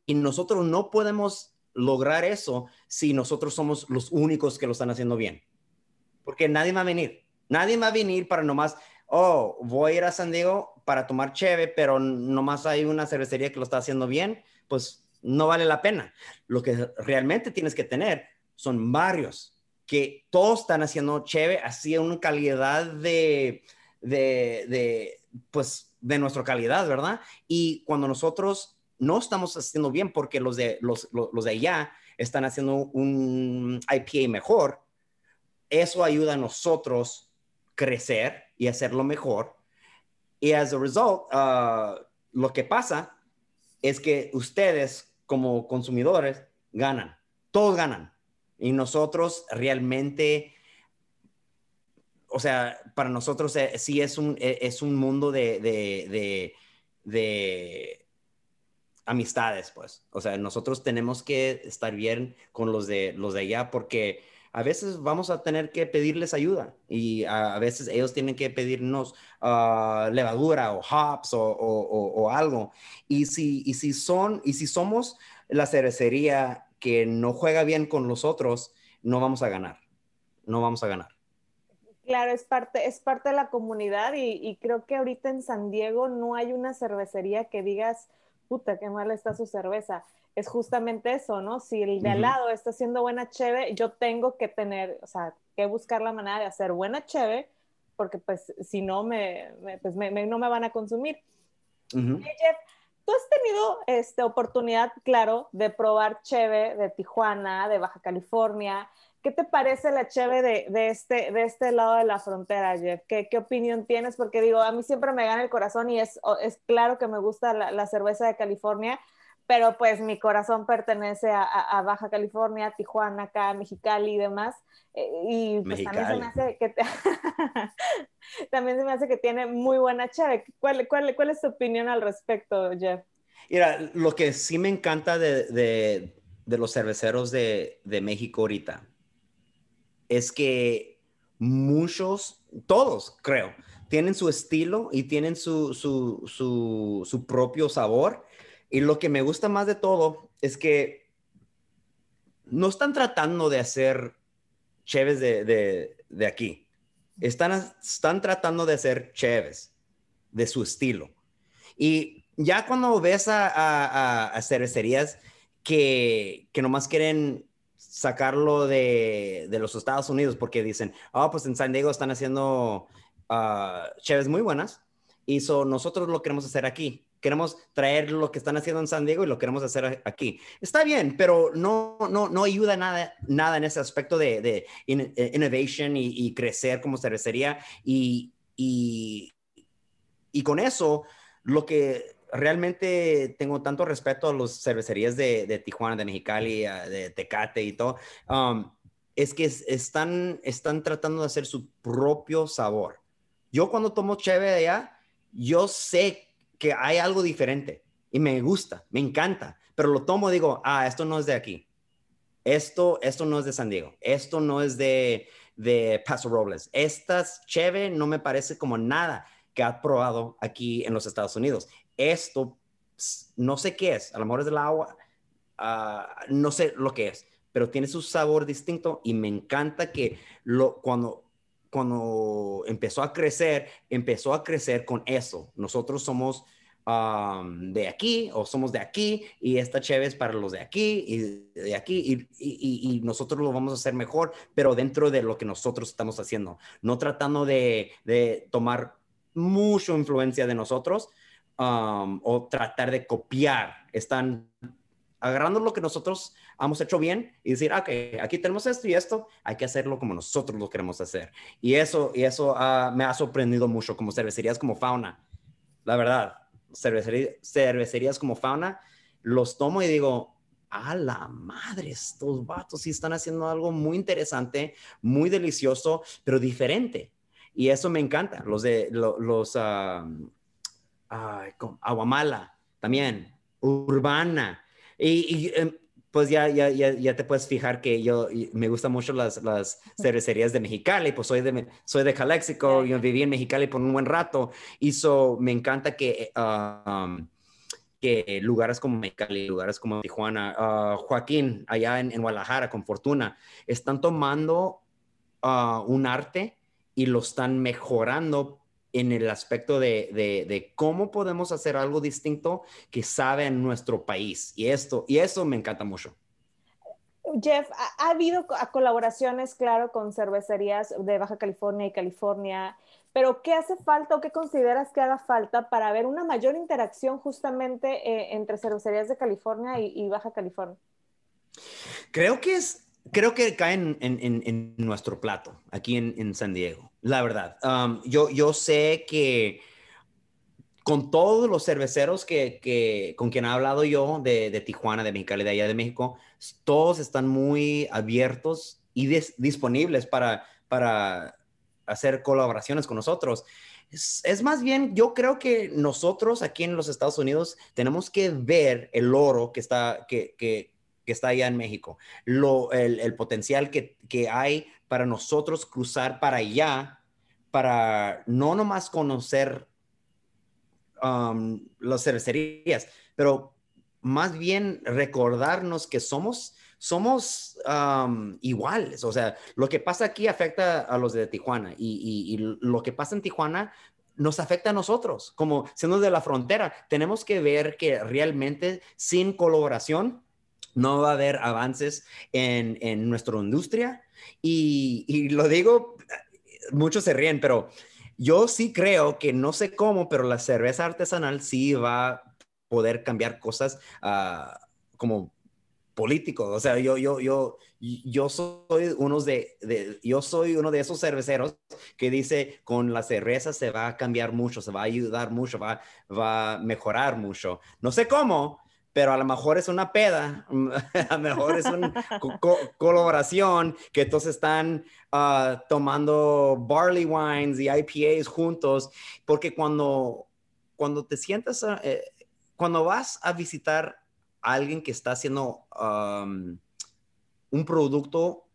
Speaker 2: Y nosotros no podemos lograr eso si nosotros somos los únicos que lo están haciendo bien. Porque nadie va a venir. Nadie va a venir para nomás, oh, voy a ir a San Diego para tomar cheve, pero nomás hay una cervecería que lo está haciendo bien. Pues no vale la pena. Lo que realmente tienes que tener son varios que todos están haciendo chévere, así una calidad de, de, pues, de nuestra calidad, ¿verdad? Y cuando nosotros no estamos haciendo bien porque los de, los, los, de allá están haciendo un IPA mejor, eso ayuda a nosotros crecer y hacerlo mejor. Y as a result, uh, lo que pasa es que ustedes como consumidores ganan, todos ganan. Y nosotros realmente, o sea, para nosotros eh, sí es un, eh, es un mundo de, de, de, amistades, pues. O sea, nosotros tenemos que estar bien con los de, los de allá porque a veces vamos a tener que pedirles ayuda y a, veces ellos tienen que pedirnos ah, levadura o hops o, o, algo. Y si, y si son, y si somos la cervecería que no juega bien con los otros, no vamos a ganar. No vamos a ganar.
Speaker 1: Claro, es parte, es parte de la comunidad y, y, creo que ahorita en San Diego no hay una cervecería que digas, puta, qué mala está su cerveza es justamente eso, ¿no? Si el de al lado está haciendo buena cheve, yo tengo que tener, o sea, que buscar la manera de hacer buena cheve, porque pues si no me, pues, no me van a consumir. Jeff, tú has tenido esta oportunidad, claro, de probar cheve de Tijuana, de Baja California. ¿Qué te parece la cheve de, este, de este lado de la frontera, Jeff? ¿Qué, opinión tienes? Porque digo, a mí siempre me gana el corazón y es, es claro que me gusta la cerveza de California, pero pues mi corazón pertenece a, Baja California, Tijuana, acá, Mexicali y demás. Eh, y pues también se me hace que (laughs) también se me hace que tiene muy buena chave. ¿Cuál, cuál, cuál es tu opinión al respecto, Jeff?
Speaker 2: Mira, lo que sí me encanta de, de, de los cerveceros de, de México ahorita es que muchos, todos creo, tienen su estilo y tienen su, su, su, su propio sabor y lo que me gusta más de todo es que no están tratando de hacer cheves de, aquí. Están, están tratando de hacer cheves de su estilo. Y ya cuando ves a, cervecerías que, que nomás quieren sacarlo de, los Estados Unidos porque dicen, oh, pues en San Diego están haciendo uh, cheves muy buenas y nosotros lo queremos hacer aquí queremos traer lo que están haciendo en San Diego y lo queremos hacer aquí. Está bien, pero no, no, no ayuda nada, nada en ese aspecto de, de eh, innovation y, crecer como cervecería. Y, y, y, con eso, lo que realmente tengo tanto respeto a las cervecerías de, de Tijuana, de Mexicali, de Tecate y todo, um, es que están, están tratando de hacer su propio sabor. Yo cuando tomo cheve de allá, yo sé que hay algo diferente y me gusta, me encanta, pero lo tomo digo, ah, esto no es de aquí. Esto, esto no es de San Diego. Esto no es de, de Paso Robles. Estas cheve no me parece como nada que ha probado aquí en los Estados Unidos. Esto no sé qué es, a lo mejor es del agua, ah, no sé lo que es, pero tiene su sabor distinto y me encanta que lo, cuando cuando empezó a crecer, empezó a crecer con eso. Nosotros somos de aquí o somos de aquí y esta chévere es para los de aquí y de aquí y, nosotros lo vamos a hacer mejor, pero dentro de lo que nosotros estamos haciendo, no tratando de, tomar mucha influencia de nosotros o tratar de copiar. Están agarrando lo que nosotros hemos hecho bien y decir, ah, ok, aquí tenemos esto y esto, hay que hacerlo como nosotros lo queremos hacer. Y eso, y eso ah, me ha sorprendido mucho como cervecerías como Fauna. La verdad, cervecerías como Fauna, los tomo y digo, a la madre, estos vatos sí están haciendo algo muy interesante, muy delicioso, pero diferente. Y eso me encanta. Los de los uh, Aguamala también, Urbana. Y, em, pues ya, ya, ya, ya, te puedes fijar que yo me gustan mucho las, las cervecerías de Mexicali, pues soy de, soy de Calexico, yo viví en Mexicali por un buen rato, y so, me encanta que, um, que lugares como Mexicali, lugares como Tijuana, uh, Joaquín, allá en, Guadalajara, con Fortuna, están tomando uh, un arte y lo están mejorando en el aspecto de, de, cómo podemos hacer algo distinto que sabe en nuestro país. Y esto, y eso me encanta mucho.
Speaker 1: Jeff, ha, habido colaboraciones, claro, con cervecerías de Baja California y California, pero ¿qué hace falta o qué consideras que haga falta para ver una mayor interacción justamente eh, entre cervecerías de California y, Baja California?
Speaker 2: Creo que es creo que caen en, nuestro plato aquí en, San Diego, la verdad. Um, yo, yo sé que con todos los cerveceros que, con quien he hablado yo de, Tijuana, de Mexicali, de allá de México, todos están muy abiertos y disponibles para, para hacer colaboraciones con nosotros. Es, más bien, yo creo que nosotros aquí en los Estados Unidos tenemos que ver el oro que está, que, que, que está allá en México, lo, el, potencial que, hay para nosotros cruzar para allá, para no nomás conocer um, las cervecerías, pero más bien recordarnos que somos, somos um, iguales. O sea, lo que pasa aquí afecta a los de Tijuana y, y, lo que pasa en Tijuana nos afecta a nosotros, como siendo de la frontera. Tenemos que ver que realmente sin colaboración no va a haber avances en, en nuestra industria. Y, lo digo, muchos se ríen, pero yo sí creo que no sé cómo, pero la cerveza artesanal sí va poder cambiar cosas ah, como político. O sea, yo, yo, yo, yo soy uno de, yo soy uno de esos cerveceros que dice con la cerveza se va a cambiar mucho, se va a ayudar mucho, va, va a mejorar mucho. No sé cómo, pero a lo mejor es una peda, (laughs) a lo mejor es una colaboración que entonces están ah, tomando barley wines y IPAs juntos, porque cuando, cuando te sientas, ah, eh, cuando vas a visitar a alguien que está haciendo un producto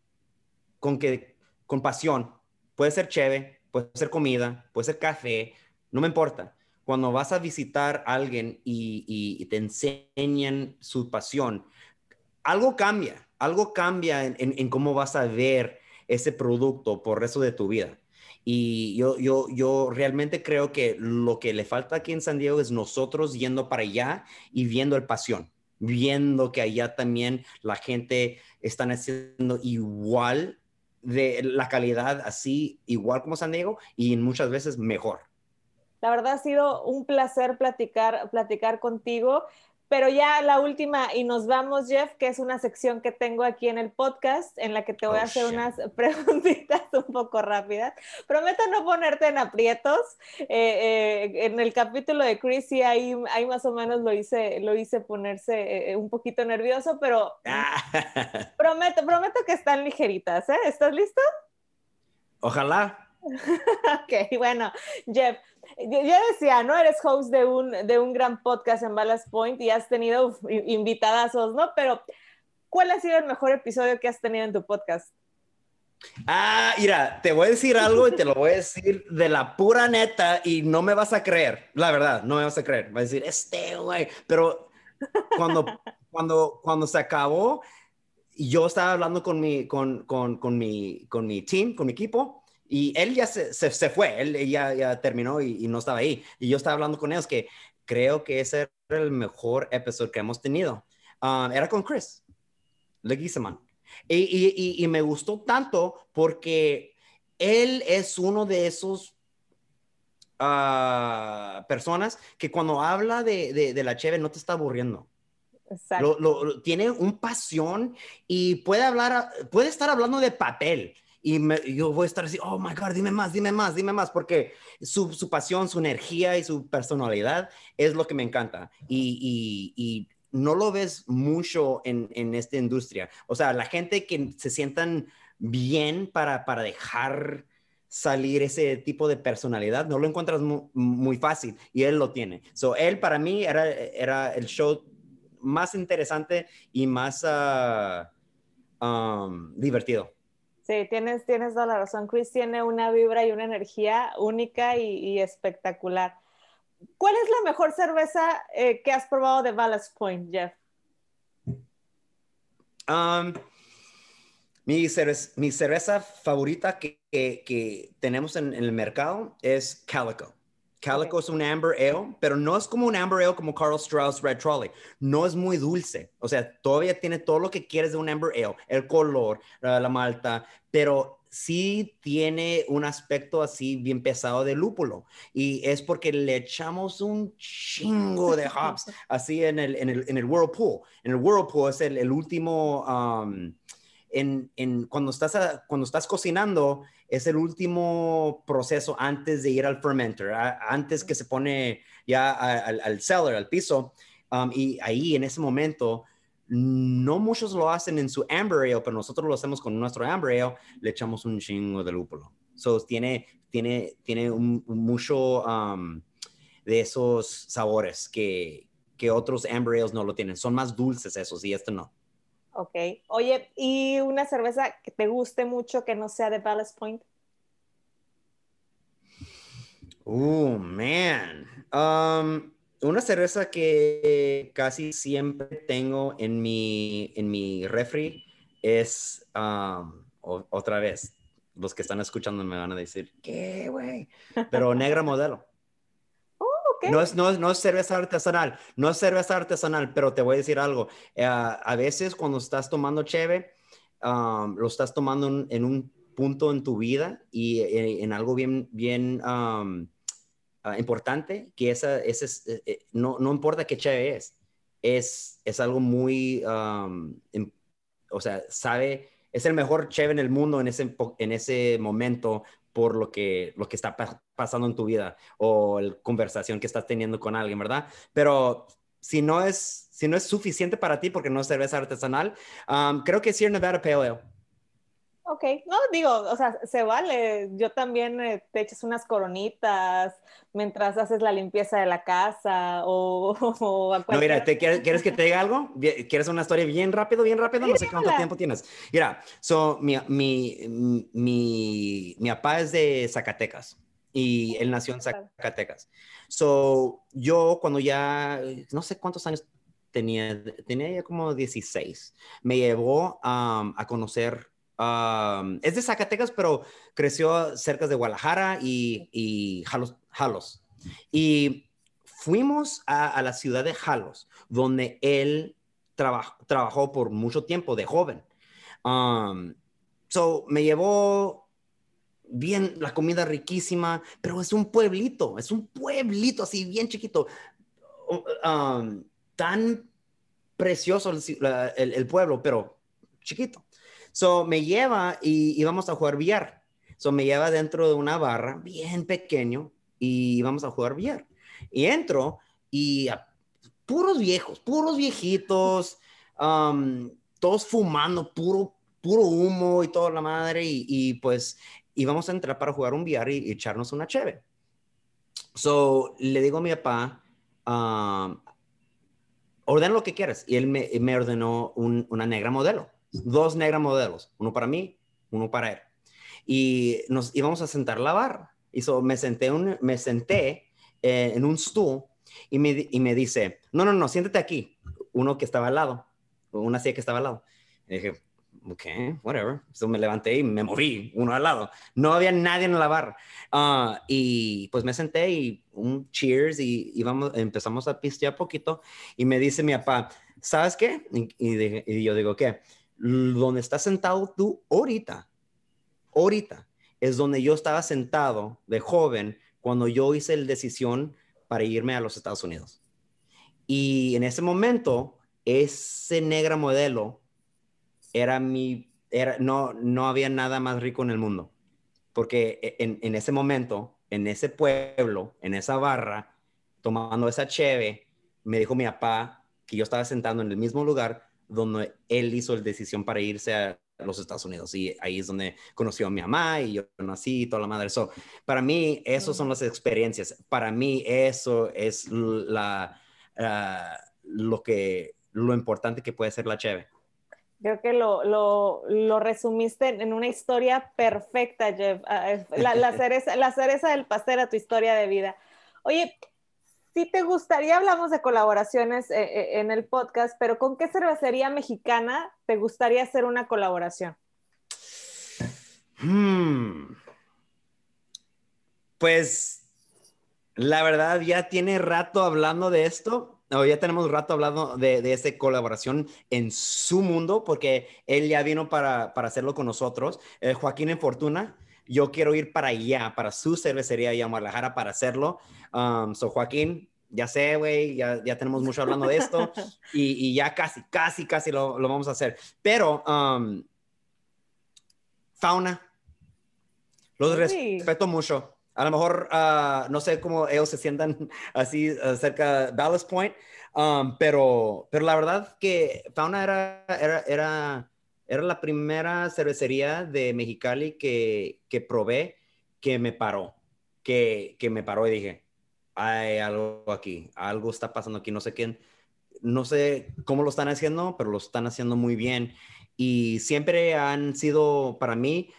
Speaker 2: con, que, con pasión, puede ser cheve, puede ser comida, puede ser café, no me importa cuando vas a visitar a alguien y, te enseñan su pasión, algo cambia, algo cambia en, cómo vas a ver ese producto por el resto de tu vida. Y yo, yo, yo realmente creo que lo que le falta aquí en San Diego es nosotros yendo para allá y viendo el pasión, viendo que allá también la gente está haciendo igual de la calidad así, igual como San Diego y muchas veces mejor.
Speaker 1: La verdad ha sido un placer platicar, platicar contigo. Pero ya la última, y nos vamos, Jeff, que es una sección que tengo aquí en el podcast, en la que te voy a oh, hacer unas (laughs) preguntitas un poco rápidas. Prometo no ponerte en aprietos. Eh, eh, en el capítulo de Chris, ahí, ahí más o menos lo hice, lo hice ponerse eh, un poquito nervioso, pero (laughs) prometo, prometo que están ligeritas. ¿Estás listo?
Speaker 2: Ojalá. (laughs)
Speaker 1: ok, bueno, Jeff, yo, decía, ¿no? Eres host de un, de un gran podcast en Ballast Point y has tenido invitadazos, ¿no? Pero, ¿cuál ha sido el mejor episodio que has tenido en tu podcast?
Speaker 2: Ah, mira, te voy a decir algo y te lo voy a decir de la pura neta y no me vas a creer, la verdad, no me vas a creer. Va a decir, este güey, pero cuando, cuando, cuando se acabó, yo estaba hablando con mi, con, con, con mi, con mi team, con mi equipo, y él ya se, se, fue, él ya, ya terminó y, no estaba ahí. Y yo estaba hablando con ellos que creo que ese era el mejor episodio que hemos tenido. Um, era con Chris Leguizamon. Y, y, y, me gustó tanto porque él es uno de esos uh, personas que cuando habla de, de, la cheve no te está aburriendo. Exacto. Lo, tiene un pasión y puede hablar, puede estar hablando de papel y yo voy a estar así, oh my God, dime más, dime más, dime más, porque su, su pasión, su energía y su personalidad es lo que me encanta. Y, y, no lo ves mucho en, en, esta industria. O sea, la gente que se sientan bien para, para dejar salir ese tipo de personalidad, no lo encuentras muy, fácil y él lo tiene. So, él para mí era, era el show más interesante y más uh, um, divertido.
Speaker 1: Sí, tienes, tienes toda la razón. Chris tiene una vibra y una energía única y, espectacular. ¿Cuál es la mejor cerveza eh, que has probado de Ballast Point, Jeff?
Speaker 2: Um, mi, cerveza, favorita que, tenemos en, el mercado es Calico. Calico es un amber ale, pero no es como un amber ale como Carl Strauss Red Trolley. No es muy dulce. O sea, todavía tiene todo lo que quieres de un amber ale, el color, la malta, pero sí tiene un aspecto así bien pesado de lúpulo. Y es porque le echamos un chingo de hops (laughs) así en el, en el, en el whirlpool. En el whirlpool es el, el último... Um, en, en, cuando, estás cuando estás cocinando, es el último proceso antes de ir al fermenter, antes que se pone ya al, al cellar, al piso. Um, y ahí en ese momento, no muchos lo hacen en su amber ale, pero nosotros lo hacemos con nuestro amber ale, le echamos un chingo de lúpulo. So, tiene, tiene, tiene mucho um, de esos sabores que, que otros amber ales no lo tienen. Son más dulces esos y este no.
Speaker 1: Ok. Oye, ¿y una cerveza que te guste mucho que no sea de Ballast Point?
Speaker 2: Oh, man. Um, una cerveza que casi siempre tengo en mi, en mi refri es, um, otra vez, los que están escuchando me van a decir, ¿qué, güey? Pero (laughs) negra modelo. No es, no, no es cerveza artesanal, no es cerveza artesanal, pero te voy a decir algo. Eh, a veces cuando estás tomando cheve, lo estás tomando en, un punto en tu vida y eh, en, algo bien, bien, ah, importante que esa, ese eh, eh, no, no importa qué cheve es, es, es algo muy, o sea, sabe, es el mejor cheve en el mundo en ese, en ese momento por lo que, lo que está pasando en tu vida o la conversación que estás teniendo con alguien, ¿verdad? Pero si no es, si no es suficiente para ti porque no es cerveza artesanal, creo que Sierra Nevada Pale Ale
Speaker 1: Ok, no, digo, o sea, se vale. Yo también eh, te echas unas coronitas mientras haces la limpieza de la casa o, (laughs) o
Speaker 2: No, mira, ¿te, quieres, que te diga algo? ¿Quieres una historia bien rápido, bien rápido? No sé cuánto tiempo tienes. Mira, so, mi, mi, mi, mi papá es de Zacatecas y él nació en Zacatecas. So, yo cuando ya, no sé cuántos años tenía, tenía ya como 16, me llevó a conocer es de Zacatecas, pero creció cerca de Guadalajara y, Jalos, Jalos. Y fuimos a, la ciudad de Jalos, donde él trabajó por mucho tiempo de joven. so, me llevó bien, la comida riquísima, pero es un pueblito, es un pueblito así bien chiquito, tan precioso el, pueblo, pero chiquito. So me lleva y, íbamos a jugar billar. So me lleva dentro de una barra bien pequeño y vamos a jugar billar. Y entro y puros viejos, puros viejitos, um, todos fumando, puro, puro humo y toda la madre. Y, pues íbamos a entrar para jugar un billar y, echarnos una cheve. So le digo a mi papá, um, lo que quieras. Y él me, ordenó una negra modelo dos negras modelos, uno para mí, uno para él. Y nos íbamos a sentar a la barra. Y so, me senté, me senté eh, en un stool y me, y me dice, no, no, no, siéntate aquí. Uno que estaba al lado, una silla que estaba al lado. Y dije, ok, whatever. So me levanté y me moví, uno al lado. No había nadie en la barra. Ah, y pues me senté y un cheers y, empezamos a pistear poquito. Y me dice mi papá, ¿sabes qué? y yo digo, ¿qué? Donde estás sentado tú ahorita, ahorita, es donde yo estaba sentado de joven cuando yo hice la decisión para irme a los Estados Unidos. Y en ese momento, ese negra modelo era mi, era, no, no había nada más rico en el mundo. Porque e, en, en ese momento, en ese pueblo, en esa barra, tomando esa cheve, me dijo mi papá que yo estaba sentado en el mismo lugar donde él hizo la decisión para irse a los Estados Unidos y ahí es donde conoció a mi mamá y yo nací y toda la madre. eso para mí, esas son las experiencias. Para mí, eso es la, ah, lo, que, lo importante que puede ser la cheve.
Speaker 1: Creo que lo, lo, lo, resumiste en una historia perfecta, Jeff. Ah, la, la, (laughs) cereza, la cereza del pastel a tu historia de vida. Oye, si te gustaría, hablamos de colaboraciones eh, eh, en el podcast, pero ¿con qué cervecería mexicana te gustaría hacer una colaboración?
Speaker 2: Hmm. Pues la verdad ya tiene rato hablando de esto, o ya tenemos rato hablando de, de esta colaboración en su mundo, porque él ya vino para, para hacerlo con nosotros, eh, Joaquín en Fortuna yo quiero ir para allá, para su cervecería allá en Guadalajara para hacerlo. Um, so, Joaquín, ya sé, güey, ya, ya, tenemos mucho hablando de esto (laughs) y, y ya casi, casi, casi lo, lo, vamos a hacer. Pero, um, fauna, los respeto mucho. A lo mejor, uh, no sé cómo ellos se sientan (laughs) así cerca de Ballast Point, um, pero, pero la verdad que Fauna era, era, era era la primera cervecería de Mexicali que, que probé que me paró, que, que me paró y dije, hay algo aquí, algo está pasando aquí, no sé quién, no sé cómo lo están haciendo, pero lo están haciendo muy bien. Y siempre han sido para mí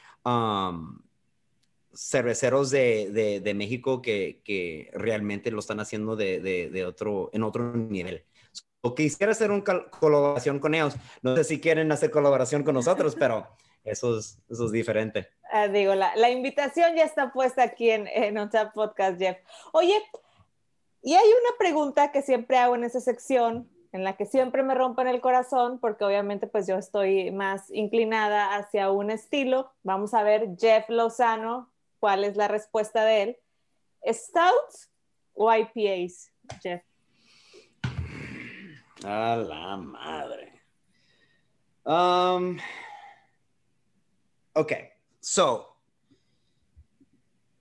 Speaker 2: cerveceros de, de, México que, que, realmente lo están haciendo de, de, otro, en otro nivel o quisiera hacer una colaboración con ellos. No sé si quieren hacer colaboración con nosotros, pero (laughs) eso es, eso es diferente.
Speaker 1: Ah, digo, la, la, invitación ya está puesta aquí en, en Podcast, Jeff. Oye, y hay una pregunta que siempre hago en esa sección, en la que siempre me rompen el corazón, porque obviamente pues yo estoy más inclinada hacia un estilo. Vamos a ver, Jeff Lozano, cuál es la respuesta de él. ¿Stouts o IPAs, Jeff?
Speaker 2: A la madre. Um, ok, so,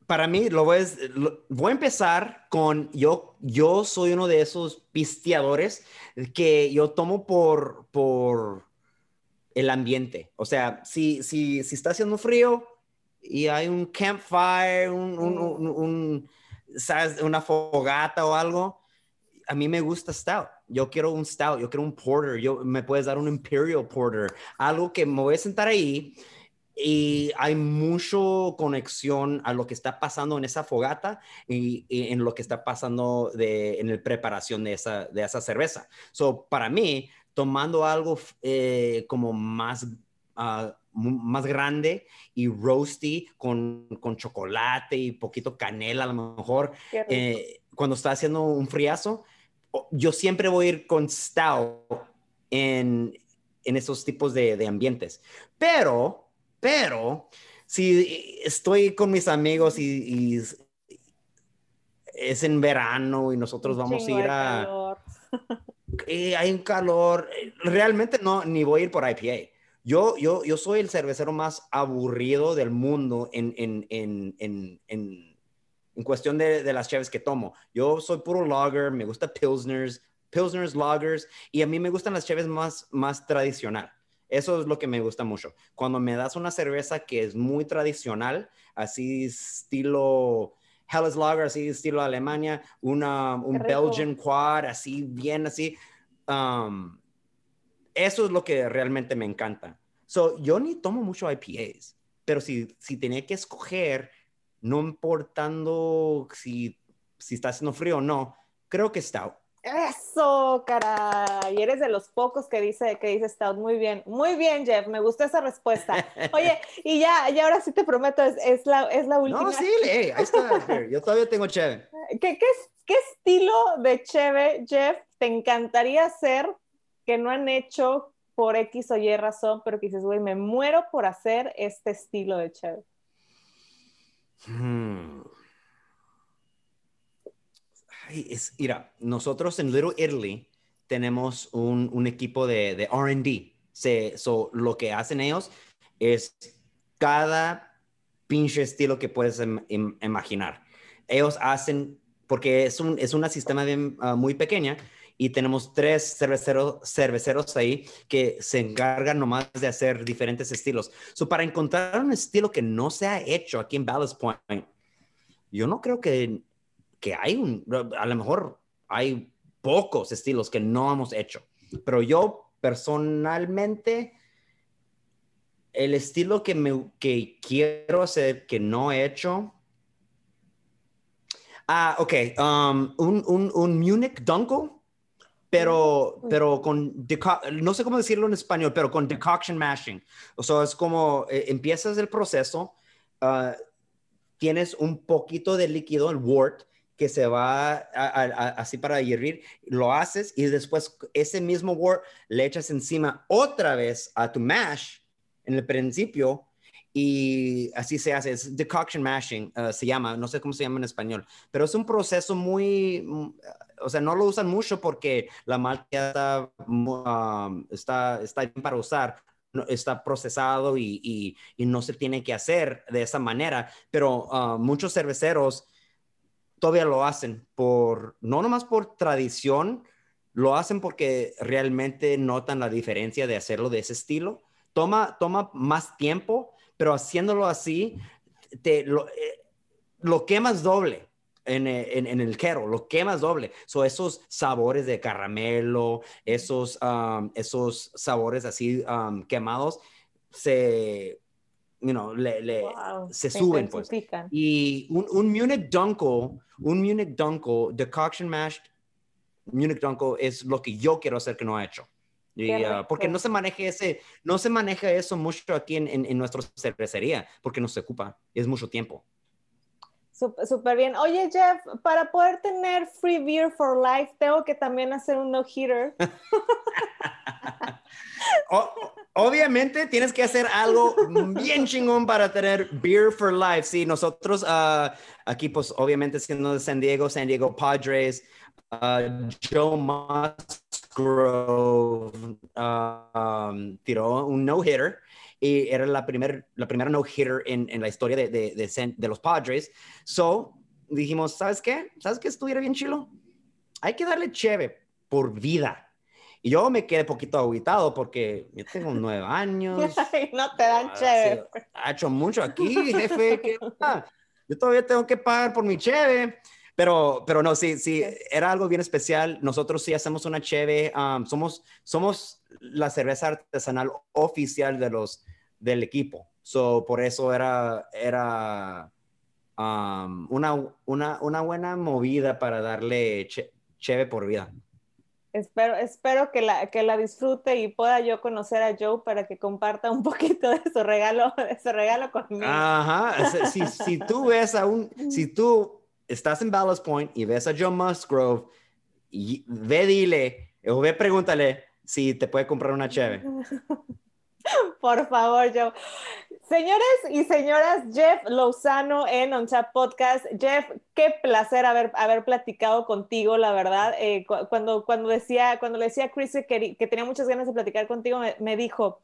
Speaker 2: para mí, lo voy, a, voy a empezar con, yo, yo soy uno de esos pisteadores que yo tomo por, por el ambiente. O sea, si, si, si está haciendo frío y hay un campfire, un, un, un, una fogata o algo, a mí me gusta stout. Yo quiero un stout, yo quiero un porter, yo me puedes dar un imperial porter, algo que me voy a sentar ahí y hay mucho conexión a lo que está pasando en esa fogata y, en lo que está pasando de, en la preparación de esa, de esa cerveza. So, para mí, tomando algo eh, como más, uh, más grande y roasty con, con, chocolate y poquito canela a lo mejor, eh, cuando está haciendo un friazo, yo siempre voy a ir con stout en, en esos tipos de, de ambientes. Pero pero si estoy con mis amigos y, es en verano y nosotros vamos a ir a... y (laughs) hay un calor, realmente no, ni voy a ir por IPA. Yo, yo, yo soy el cervecero más aburrido del mundo en, en, en, en, en cuestión de, de, las chaves que tomo. Yo soy puro lager, me gusta pilsners, pilsners, lagers, y a mí me gustan las chaves más, más tradicional. Eso es lo que me gusta mucho. Cuando me das una cerveza que es muy tradicional, así estilo Helles Lager, así estilo Alemania, una, un Belgian Quad, así bien así. Um, eso es lo que realmente me encanta. So, yo ni tomo mucho IPAs, pero si, si tenía que escoger, no importando si, si está haciendo frío o no, creo que Stout.
Speaker 1: Eso, caray. Eres de los pocos que dice, que dice Stout. Muy bien, muy bien, Jeff. Me gustó esa respuesta. (laughs) Oye, y ya, y ahora sí te prometo, es, es, la, es la última.
Speaker 2: No, sí, ahí está. Yo todavía tengo Cheve.
Speaker 1: ¿Qué, qué, qué estilo de Cheve, Jeff, te encantaría hacer que no han hecho por X o Y razón, pero que dices, güey, me muero por hacer este estilo de Cheve? Hmm
Speaker 2: es, mira, nosotros en Little Italy tenemos un, un equipo de, de RD. So, lo que hacen ellos es cada pinche estilo que puedes imaginar. Ellos hacen, porque es un, es una sistema bien, uh, muy pequeña, y tenemos tres cerveceros, cerveceros ahí que se encargan nomás de hacer diferentes estilos. So, para encontrar un estilo que no se ha hecho aquí en Ballast Point, yo no creo que que hay un, a lo mejor hay pocos estilos que no hemos hecho, pero yo personalmente, el estilo que, me, que quiero hacer que no he hecho, ah, ok, um, un, un, un Munich Dunkel, pero, pero con, no sé cómo decirlo en español, pero con decoction mashing. O sea, es como eh, empiezas el proceso, uh, tienes un poquito de líquido, el wort, que se va así para hervir, lo haces y después ese mismo wort le echas encima otra vez a tu mash en el principio y así se hace, es decoction mashing, uh, se llama, no sé cómo se llama en español, pero es un proceso muy, o sea, no lo usan mucho porque la malta está, está, está para usar, está procesado y, y, no se tiene que hacer de esa manera, pero uh, muchos cerveceros todavía lo hacen por, no nomás por tradición, lo hacen porque realmente notan la diferencia de hacerlo de ese estilo. Toma, toma más tiempo, pero haciéndolo así, te, lo, eh, lo quemas doble. En, eh, en, en, el quero, lo quemas doble. So, esos sabores de caramelo, esos, um, esos sabores así um, quemados, se, you know, le, le se, suben, pues. Y un, un Munich Dunkel, un Munich Dunkel, decoction mashed Munich Dunkel es lo que yo quiero hacer que no he hecho. Y, uh, porque no se maneja ese, no se maneja eso mucho aquí en, en, en nuestra cervecería, porque no se ocupa, es mucho tiempo.
Speaker 1: Súper bien. Oye, Jeff, para poder tener free beer for life, tengo que también hacer un no-hitter. (laughs)
Speaker 2: oh, obviamente tienes que hacer algo bien chingón para tener Beer for Life. Sí, nosotros uh, aquí, pues obviamente siendo de San Diego, San Diego Padres, uh, Joe Musgrove um, tiró un no-hitter y era la, primer, la primera no-hitter en, en, la historia de, de, de, de, los Padres. So, dijimos, ¿sabes qué? ¿Sabes qué estuviera bien chilo? Hay que darle cheve por vida. Y yo me quedé poquito aguitado porque yo tengo nueve años. (laughs)
Speaker 1: no te dan cheve.
Speaker 2: Ha hecho mucho aquí, jefe. yo todavía tengo que pagar por mi cheve. Pero, pero no, sí, sí, era algo bien especial. Nosotros sí hacemos una cheve. Um, somos, somos la cerveza artesanal oficial de los, del equipo. So, por eso era, era um, una, una, una, buena movida para darle cheve por vida.
Speaker 1: Espero, espero que, la, que la disfrute y pueda yo conocer a Joe para que comparta un (laughs) poquito de su regalo, de su regalo conmigo.
Speaker 2: Ajá, si, si tú (laughs) ves a un, si tú estás en Ballast Point y ves a Joe Musgrove, y ve dile, o ve pregúntale si te puede comprar una cheve. (laughs)
Speaker 1: Por favor, Joe. Señores y señoras, Jeff Lozano en On Podcast. Jeff, qué placer haber, haber platicado contigo, la verdad. Eh, cuando, cuando, decía, cuando le decía a Chris que, que, tenía muchas ganas de platicar contigo, me, dijo,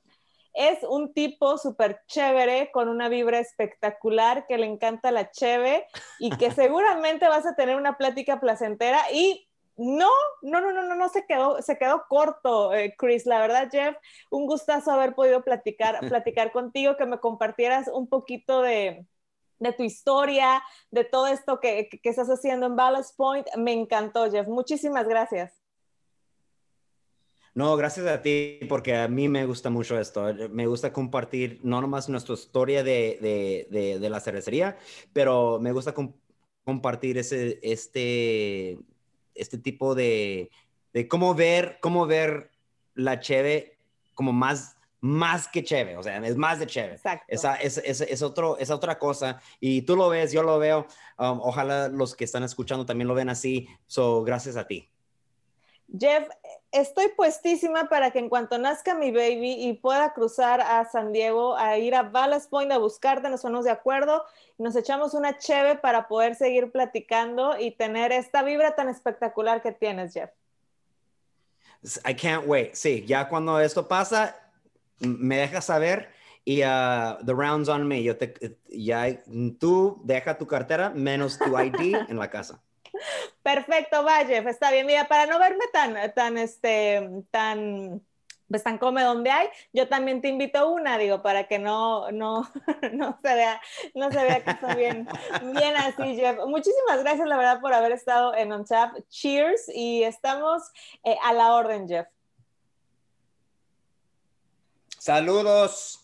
Speaker 1: es un tipo súper chévere, con una vibra espectacular, que le encanta la cheve y que seguramente vas a tener una plática placentera y no, no, no, no, no, no se quedó, se quedó corto, eh, Chris. La verdad, Jeff, un gustazo haber podido platicar, (laughs) platicar contigo, que me compartieras un poquito de, tu historia, de todo esto que, estás haciendo en Ballast Point. Me encantó, Jeff. Muchísimas gracias.
Speaker 2: No, gracias a ti, porque a mí me gusta mucho esto. Me gusta compartir no nomás nuestra historia de, la cervecería, pero me gusta compartir ese, este este tipo de, de cómo ver, cómo ver la cheve como más, más que cheve, o sea, es más de cheve. Exacto. Esa, es, es, es, otro, es otra cosa. Y tú lo ves, yo lo veo. Um, ojalá los que están escuchando también lo ven así. So, gracias a ti.
Speaker 1: Jeff, estoy puestísima para que en cuanto nazca mi baby y pueda cruzar a San Diego, a ir a Ballast Point a buscarte, nos ponemos de acuerdo, nos echamos una cheve para poder seguir platicando y tener esta vibra tan espectacular que tienes, Jeff.
Speaker 2: I can't wait. Sí, ya cuando esto pasa, me dejas saber y uh, the rounds on me. Yo te, ya, tú deja tu cartera menos tu ID (laughs) en la casa.
Speaker 1: Perfecto, Valle, está bien. Mira, para no verme tan, tan, este, tan, pues tan come donde hay, yo también te invito una, digo, para que no, no, (laughs) no se vea, no se vea que está bien, bien así, Jeff. Muchísimas gracias, la verdad, por haber estado en On Cheers y estamos eh, a la orden, Jeff.
Speaker 2: Saludos.